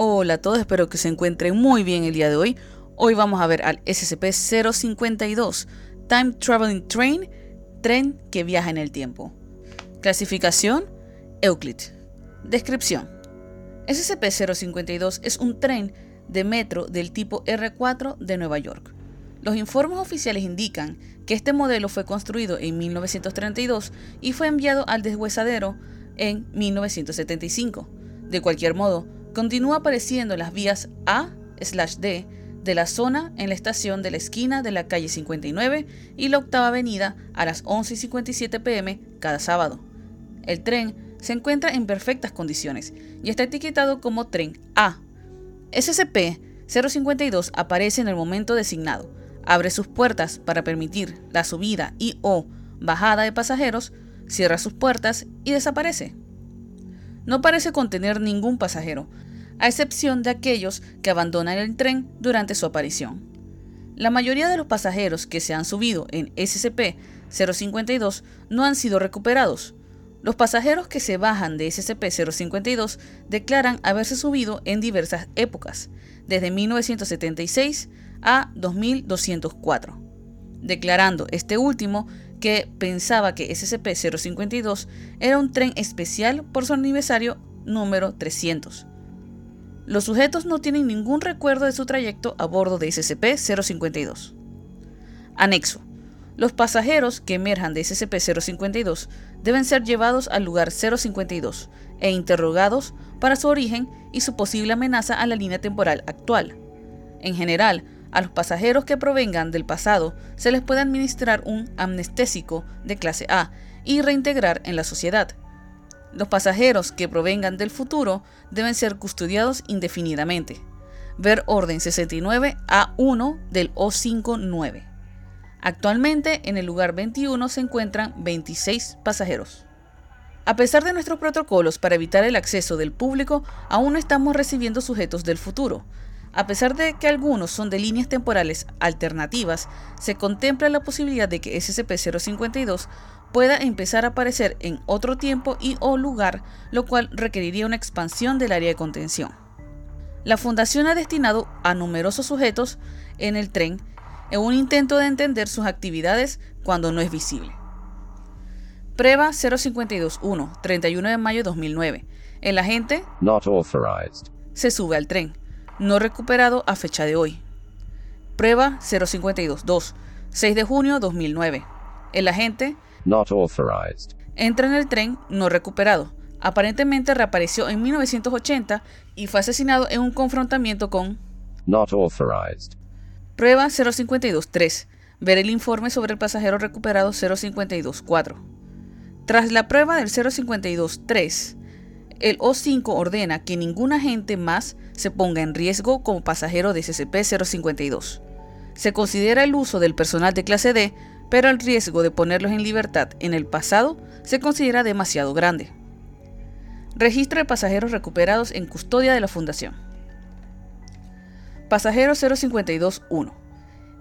Hola a todos, espero que se encuentren muy bien el día de hoy. Hoy vamos a ver al SCP-052, Time Traveling Train, tren que viaja en el tiempo. Clasificación, Euclid. Descripción. SCP-052 es un tren de metro del tipo R4 de Nueva York. Los informes oficiales indican que este modelo fue construido en 1932 y fue enviado al deshuesadero en 1975. De cualquier modo, continúa apareciendo en las vías A/D de la zona en la estación de la esquina de la calle 59 y la octava avenida a las 11:57 pm cada sábado. El tren se encuentra en perfectas condiciones y está etiquetado como tren A. SCP-052 aparece en el momento designado, abre sus puertas para permitir la subida y o bajada de pasajeros, cierra sus puertas y desaparece. No parece contener ningún pasajero, a excepción de aquellos que abandonan el tren durante su aparición. La mayoría de los pasajeros que se han subido en SCP-052 no han sido recuperados. Los pasajeros que se bajan de SCP-052 declaran haberse subido en diversas épocas, desde 1976 a 2204, declarando este último que pensaba que SCP-052 era un tren especial por su aniversario número 300 los sujetos no tienen ningún recuerdo de su trayecto a bordo de SCP-052. Anexo. Los pasajeros que emerjan de SCP-052 deben ser llevados al lugar 052 e interrogados para su origen y su posible amenaza a la línea temporal actual. En general, a los pasajeros que provengan del pasado se les puede administrar un amnestésico de clase A y reintegrar en la sociedad. Los pasajeros que provengan del futuro deben ser custodiados indefinidamente. Ver Orden 69 A1 del O59. Actualmente en el lugar 21 se encuentran 26 pasajeros. A pesar de nuestros protocolos para evitar el acceso del público, aún no estamos recibiendo sujetos del futuro. A pesar de que algunos son de líneas temporales alternativas, se contempla la posibilidad de que SCP-052 pueda empezar a aparecer en otro tiempo y o lugar, lo cual requeriría una expansión del área de contención. La Fundación ha destinado a numerosos sujetos en el tren en un intento de entender sus actividades cuando no es visible. Prueba 052-1, 31 de mayo de 2009. El agente se sube al tren, no recuperado a fecha de hoy. Prueba 052-2, 6 de junio de 2009. El agente Not authorized. Entra en el tren no recuperado. Aparentemente reapareció en 1980 y fue asesinado en un confrontamiento con Not authorized. Prueba 052-3. Ver el informe sobre el pasajero recuperado 052-4. Tras la prueba del 052-3, el O5 ordena que ningún agente más se ponga en riesgo como pasajero de SCP-052. Se considera el uso del personal de clase D pero el riesgo de ponerlos en libertad en el pasado se considera demasiado grande. Registro de pasajeros recuperados en custodia de la Fundación. Pasajero 052-1.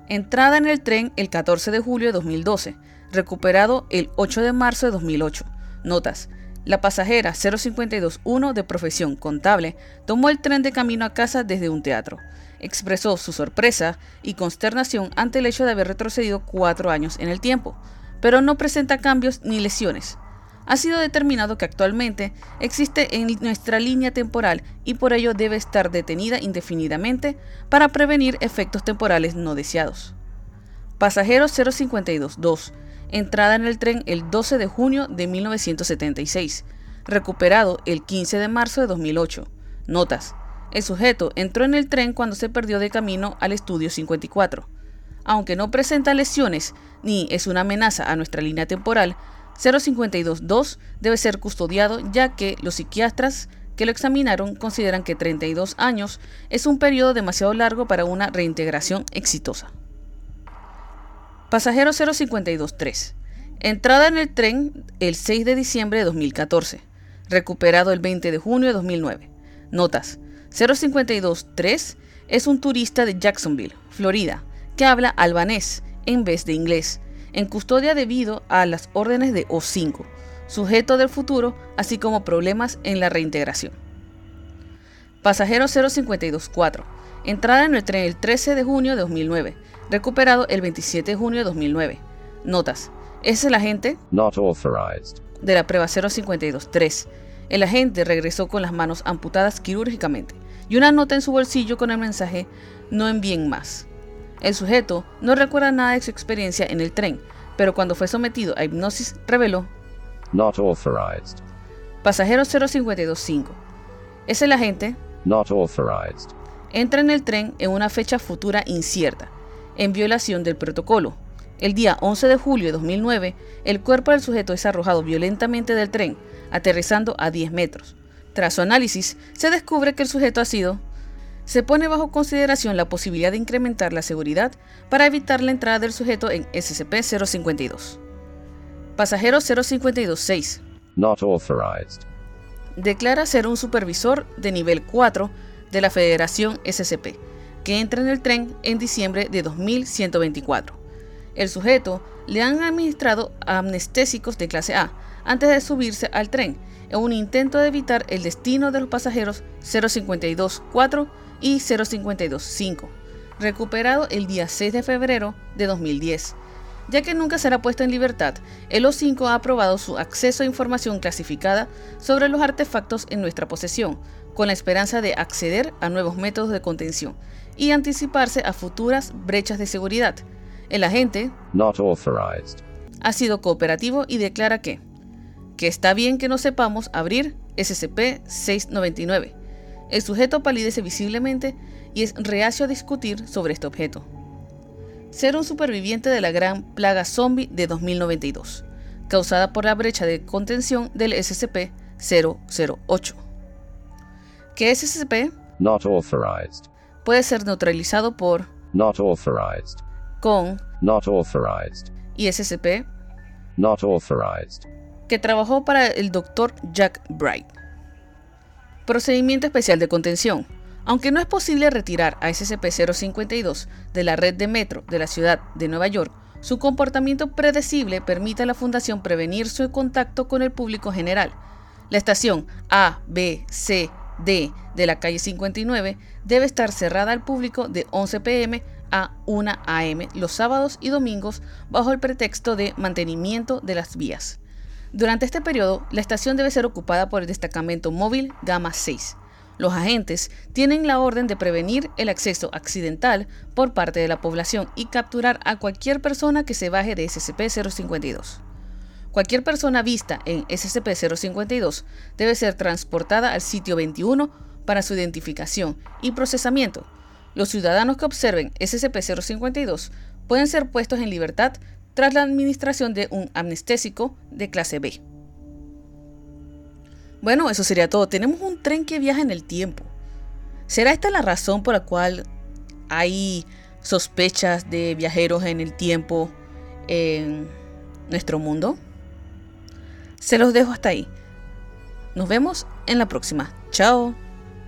Entrada en el tren el 14 de julio de 2012. Recuperado el 8 de marzo de 2008. Notas. La pasajera 052-1 de profesión contable tomó el tren de camino a casa desde un teatro expresó su sorpresa y consternación ante el hecho de haber retrocedido cuatro años en el tiempo, pero no presenta cambios ni lesiones. Ha sido determinado que actualmente existe en nuestra línea temporal y por ello debe estar detenida indefinidamente para prevenir efectos temporales no deseados. Pasajero 052-2. Entrada en el tren el 12 de junio de 1976. Recuperado el 15 de marzo de 2008. Notas. El sujeto entró en el tren cuando se perdió de camino al estudio 54. Aunque no presenta lesiones ni es una amenaza a nuestra línea temporal, 052-2 debe ser custodiado ya que los psiquiatras que lo examinaron consideran que 32 años es un periodo demasiado largo para una reintegración exitosa. Pasajero 052-3. Entrada en el tren el 6 de diciembre de 2014. Recuperado el 20 de junio de 2009. Notas. 052-3 es un turista de Jacksonville, Florida, que habla albanés en vez de inglés, en custodia debido a las órdenes de O5, sujeto del futuro, así como problemas en la reintegración. Pasajero 0524. Entrada en el tren el 13 de junio de 2009. Recuperado el 27 de junio de 2009. Notas. es el agente Not authorized. de la prueba 052-3. El agente regresó con las manos amputadas quirúrgicamente y una nota en su bolsillo con el mensaje no envíen más. El sujeto no recuerda nada de su experiencia en el tren, pero cuando fue sometido a hipnosis reveló Not authorized. Pasajero 0525. Es el agente Not authorized. entra en el tren en una fecha futura incierta, en violación del protocolo. El día 11 de julio de 2009, el cuerpo del sujeto es arrojado violentamente del tren, aterrizando a 10 metros. Tras su análisis, se descubre que el sujeto ha sido... Se pone bajo consideración la posibilidad de incrementar la seguridad para evitar la entrada del sujeto en SCP-052. Pasajero 0526 Not authorized. declara ser un supervisor de nivel 4 de la Federación SCP, que entra en el tren en diciembre de 2124. El sujeto le han administrado amnestésicos de clase A antes de subirse al tren, en un intento de evitar el destino de los pasajeros 052-4 y 052-5, recuperado el día 6 de febrero de 2010. Ya que nunca será puesto en libertad, el O5 ha aprobado su acceso a información clasificada sobre los artefactos en nuestra posesión, con la esperanza de acceder a nuevos métodos de contención y anticiparse a futuras brechas de seguridad. El agente Not authorized. ha sido cooperativo y declara que, que está bien que no sepamos abrir SCP-699. El sujeto palidece visiblemente y es reacio a discutir sobre este objeto. Ser un superviviente de la gran plaga zombie de 2092, causada por la brecha de contención del SCP-008. Que SCP Not authorized. puede ser neutralizado por, Not authorized. Con Not authorized. y SCP Not authorized. que trabajó para el Dr. Jack Bright. Procedimiento especial de contención. Aunque no es posible retirar a SCP-052 de la red de metro de la ciudad de Nueva York, su comportamiento predecible permite a la Fundación prevenir su contacto con el público general. La estación A, B, C, D de la calle 59 debe estar cerrada al público de 11 pm a 1 am los sábados y domingos bajo el pretexto de mantenimiento de las vías. Durante este periodo, la estación debe ser ocupada por el destacamento móvil Gamma 6. Los agentes tienen la orden de prevenir el acceso accidental por parte de la población y capturar a cualquier persona que se baje de SCP-052. Cualquier persona vista en SCP-052 debe ser transportada al sitio 21 para su identificación y procesamiento. Los ciudadanos que observen SCP-052 pueden ser puestos en libertad tras la administración de un amnestésico de clase B. Bueno, eso sería todo. Tenemos un tren que viaja en el tiempo. ¿Será esta la razón por la cual hay sospechas de viajeros en el tiempo en nuestro mundo? Se los dejo hasta ahí. Nos vemos en la próxima. Chao.